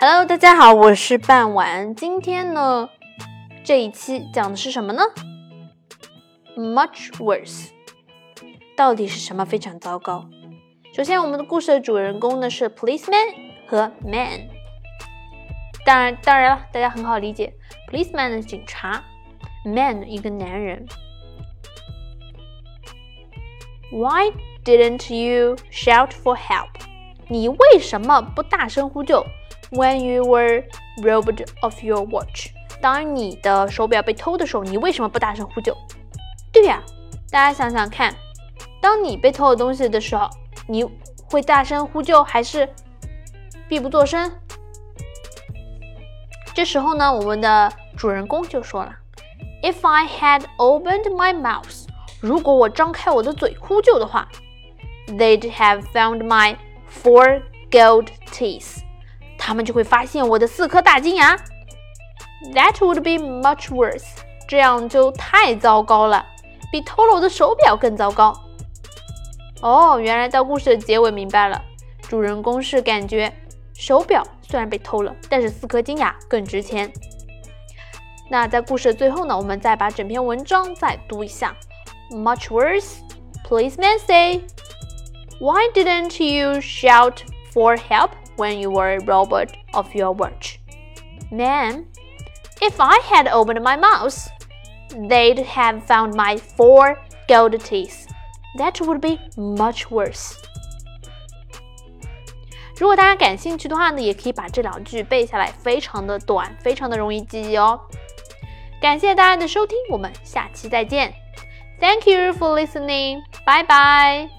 Hello，大家好，我是半晚。今天呢，这一期讲的是什么呢？Much worse，到底是什么非常糟糕？首先，我们的故事的主人公呢是 policeman 和 man。当然，当然了，大家很好理解，policeman 是警察，man 一个男人。Why didn't you shout for help？你为什么不大声呼救？When you were robbed of your watch，当你的手表被偷的时候，你为什么不大声呼救？对呀，大家想想看，当你被偷了东西的时候，你会大声呼救还是闭不作声？这时候呢，我们的主人公就说了：“If I had opened my mouth，如果我张开我的嘴呼救的话，they'd have found my four gold teeth，他们就会发现我的四颗大金牙。That would be much worse，这样就太糟糕了，比偷了我的手表更糟糕。哦，原来到故事的结尾明白了，主人公是感觉手表。”虽然被偷了，但是四颗金牙更值钱。那在故事的最后呢，我们再把整篇文章再读一下。Much worse, policemen say. Why didn't you shout for help when you were robbed of your watch? Man, if I had opened my mouth, they'd have found my four gold teeth. That would be much worse. 如果大家感兴趣的话呢，也可以把这两句背下来，非常的短，非常的容易记忆哦。感谢大家的收听，我们下期再见。Thank you for listening. Bye bye.